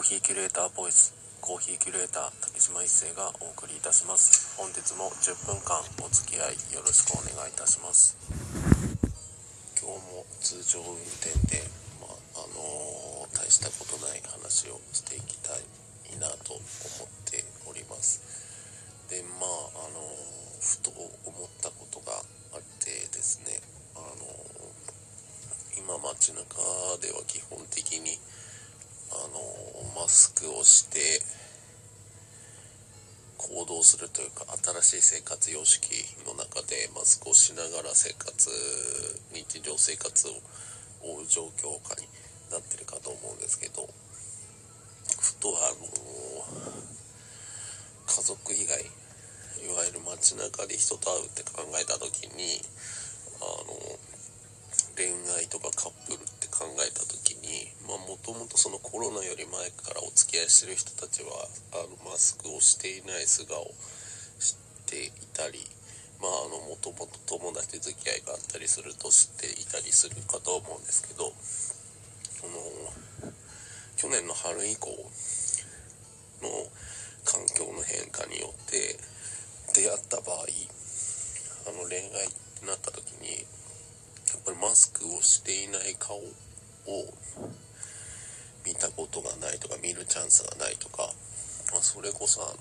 ーヒーキュレーターボイスコーヒーキュレーター竹島一生がお送りいたします。本日も10分間お付き合いよろしくお願いいたします。今日も通常運転で、まあ、あのー、大したことない話をしていきたいなと思っております。でまああのー、ふと思ったことがあってですねあのー、今街中では基本的にのマスクをして行動するというか新しい生活様式の中でマスクをしながら生活日常生活を追う状況下になってるかと思うんですけどふとあの家族以外いわゆる街中で人と会うって考えた時にあの恋愛とかカップルって考えた時にもともとそのコロナより前からお付き合いしてる人たちはあのマスクをしていない素顔を知っていたりまあもともと友達付き合いがあったりすると知っていたりするかと思うんですけどその去年の春以降の環境の変化によって出会った場合あの恋愛ってなった時にやっぱりマスクをしていない顔を見たことがないとか見るチャンスがないとか、まあ、それこそあの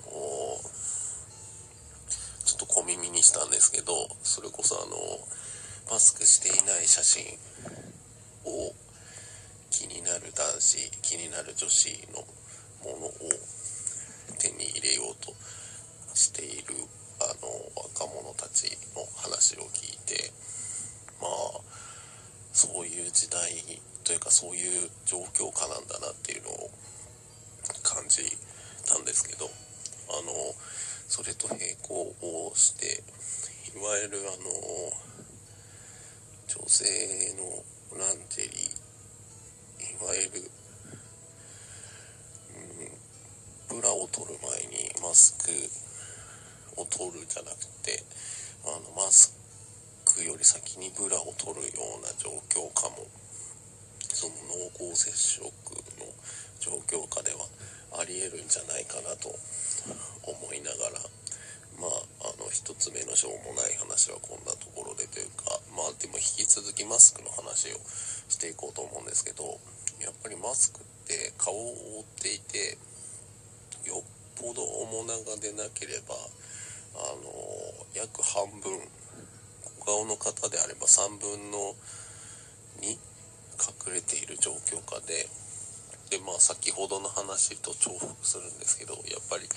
ちょっと小耳にしたんですけどそれこそあのマスクしていない写真を気になる男子気になる女子のものを手に入れようとしているあの若者たちの話を聞いてまあそういう時代というかそういう状況下なんだなっていうのを感じたんですけどあのそれと並行をしていわゆるあの女性のランジェリーいわゆる、うん、ブラを取る前にマスクを取るじゃなくてあのマスクより先にブラを取るような状況かも。その濃厚接触の状況下ではありえるんじゃないかなと思いながらまああの1つ目のしょうもない話はこんなところでというかまあでも引き続きマスクの話をしていこうと思うんですけどやっぱりマスクって顔を覆っていてよっぽど面長でなければあの約半分小顔の方であれば3分の2隠れている状況下ででまあ先ほどの話と重複するんですけどやっぱり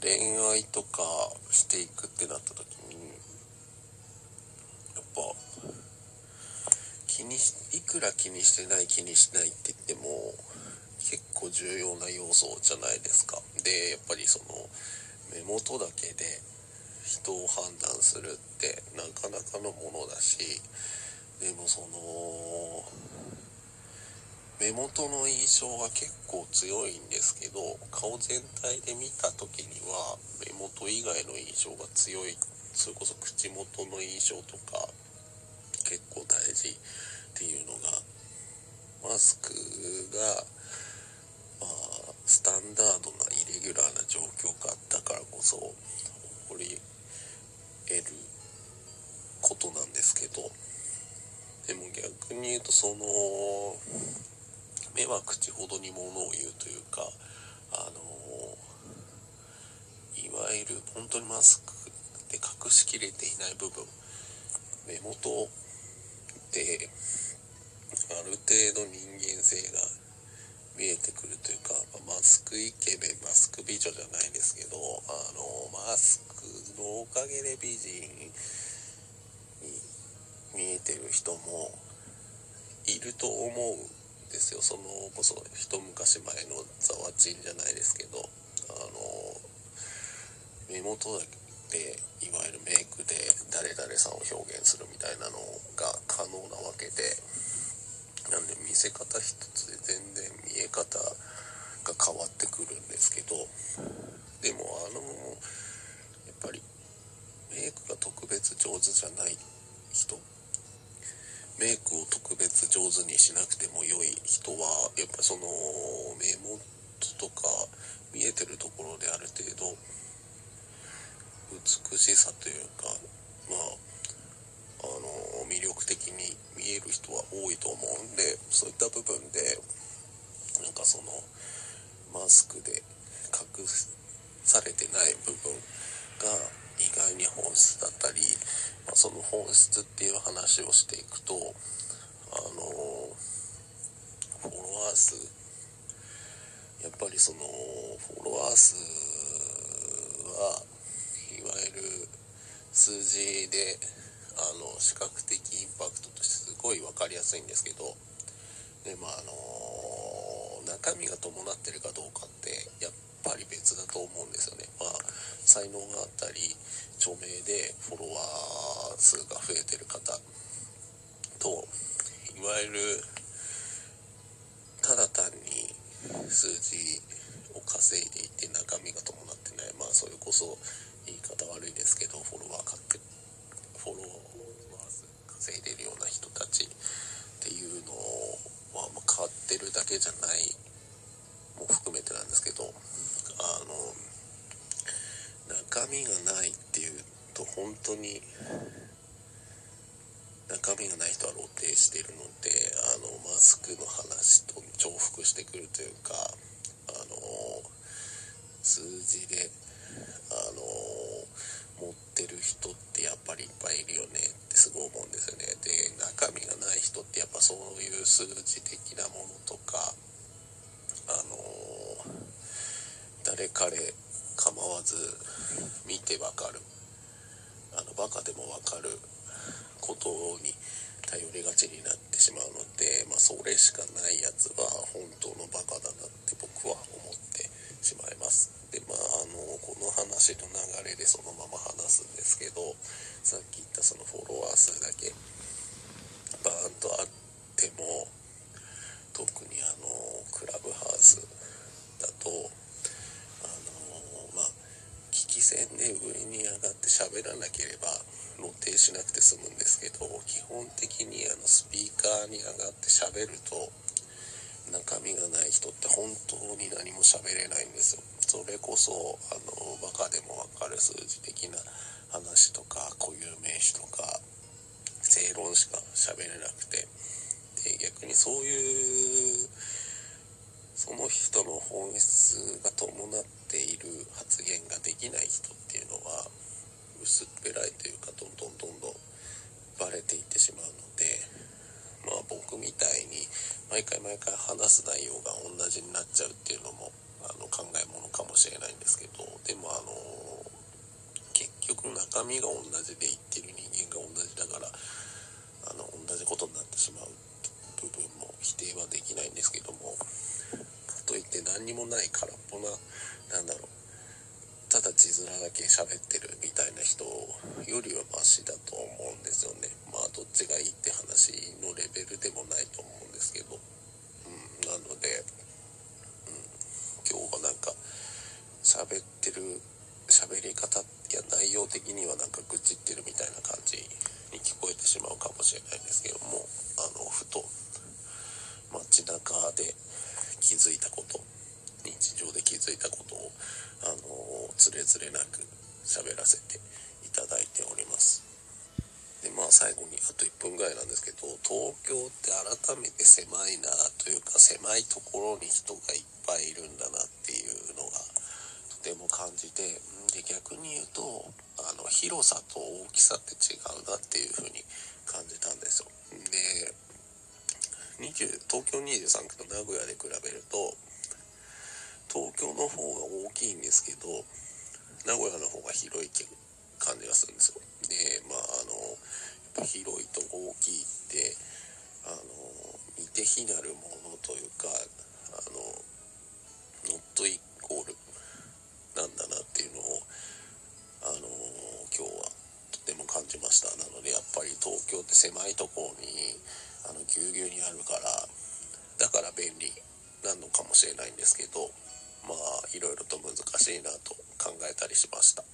恋愛とかしていくってなった時にやっぱ気にしいくら気にしてない気にしないって言っても結構重要な要素じゃないですか。でやっぱりその目元だけで人を判断するってなかなかのものだしでもその目元の印象は結構強いんですけど顔全体で見た時には目元以外の印象が強い。それこそ口元の印象とか結構大事っていうのがマスクが、まあ、スタンダードなイレギュラーな状況下だからこそ起こり得ることなんですけどでも逆に言うとその目は口ほどにものを言うというかあのいわゆる本当にマスクで隠しきれていない部分目元である程度人間性が見えてくるというか、まマスクイケメンマスク美女じゃないですけどあのマスクのおかげで美人に見えてる人もいると思うんですよ。そのこそ一昔前のザワチンじゃないですけどあの目元でいわゆるメイクで誰々さんを表現するみたいなのが可能なわけでなんで見せ方一つで全然見え方が変わってくるんですけどでもあのやっぱりメイクが特別上手じゃない人メイクを特別上手にしなくても良い人はやっぱその目元とか見えてるところである程度美しさというかまああの魅力的に見える人は多いと思うんでそういった部分でなんかそのマスクで隠されてない部分が意外に本質だったり、まあ、その本質っていう話をしていくとあのフォロワー数やっぱりそのフォロワー数はいわゆる数字であの視覚的インパクトとしてすごい分かりやすいんですけどでまああの中身が伴ってるかどうかってやっぱり別だと思うんですよね。まあ才能があったり著名でフォロワー数が増えてる方といわゆるただ単に数字を稼いでいて中身が伴ってないまあそれこそ言い方悪いですけどフォロワーか当に中身がない人は露呈しているのであのマスクの話と重複してくるというかあの数字であの持ってる人ってやっぱりいっぱいいるよねってすごい思うんですよね。で中身がない人ってやっぱそういう数字的なものとかあの誰彼構わず見てわかる。のバカでもわかることに頼りがちになってしまうので、まあ、それしかないやつは本当のバカだなって僕は思ってしまいます。でまああのこの話の流れでそのまま話すんですけどさっき言ったそのフォロワー数だけバーンとあっても特にあのクラブハウスだと聞き戦で上に上がって喋らなければ露呈しなくて済むんですけど基本的にあのスピーカーに上がって喋ると中身がない人って本当に何も喋れないんですよ。それこそあのバカでもわかる数字的な話とか固有名詞とか正論しか喋れなくて。で逆にそういうその人の本質が伴っている発言ができない人っていうのは薄っぺらいというかどんどんどんどんバレていってしまうのでまあ僕みたいに毎回毎回話す内容が同じになっちゃうっていうのもあの考えものかもしれないんですけどでもあの結局中身が同じで言ってる人間が同じだからあの同じことになってしまう部分も否定はできないんですけどもって何にもない空っぽななんだろう。ただ字面だけ喋ってるみたいな人よりはマシだと思うんですよね。まあどっちがいいって話のレベルでもないと思うんですけど、うん、なので、うん、今日はなんか喋ってる喋り方や内容的にはなんか愚痴ってるみたいな感じに聞こえてしまうかもしれないんですけどもあのふと街中で気づいたこと。気づいたことをあのつれづれなく喋らせていただいております。でまあ最後にあと1分ぐらいなんですけど東京って改めて狭いなというか狭いところに人がいっぱいいるんだなっていうのがとても感じてで逆に言うとあの広さと大きさって違うなっていう風に感じたんですよ。で20東京23区と名古屋で比べると東京の方が大きいんですけど名古屋の方が広い感じがするんですよ。でまああのやっぱ広いと大きいってあの似て非なるものというかあのノットイコールなんだなっていうのをあの今日はとても感じました。なのでやっぱり東京って狭いところにあのぎゅうぎゅうにあるからだから便利なのかもしれないんですけどまあいろいろと難しいなと考えたりしました。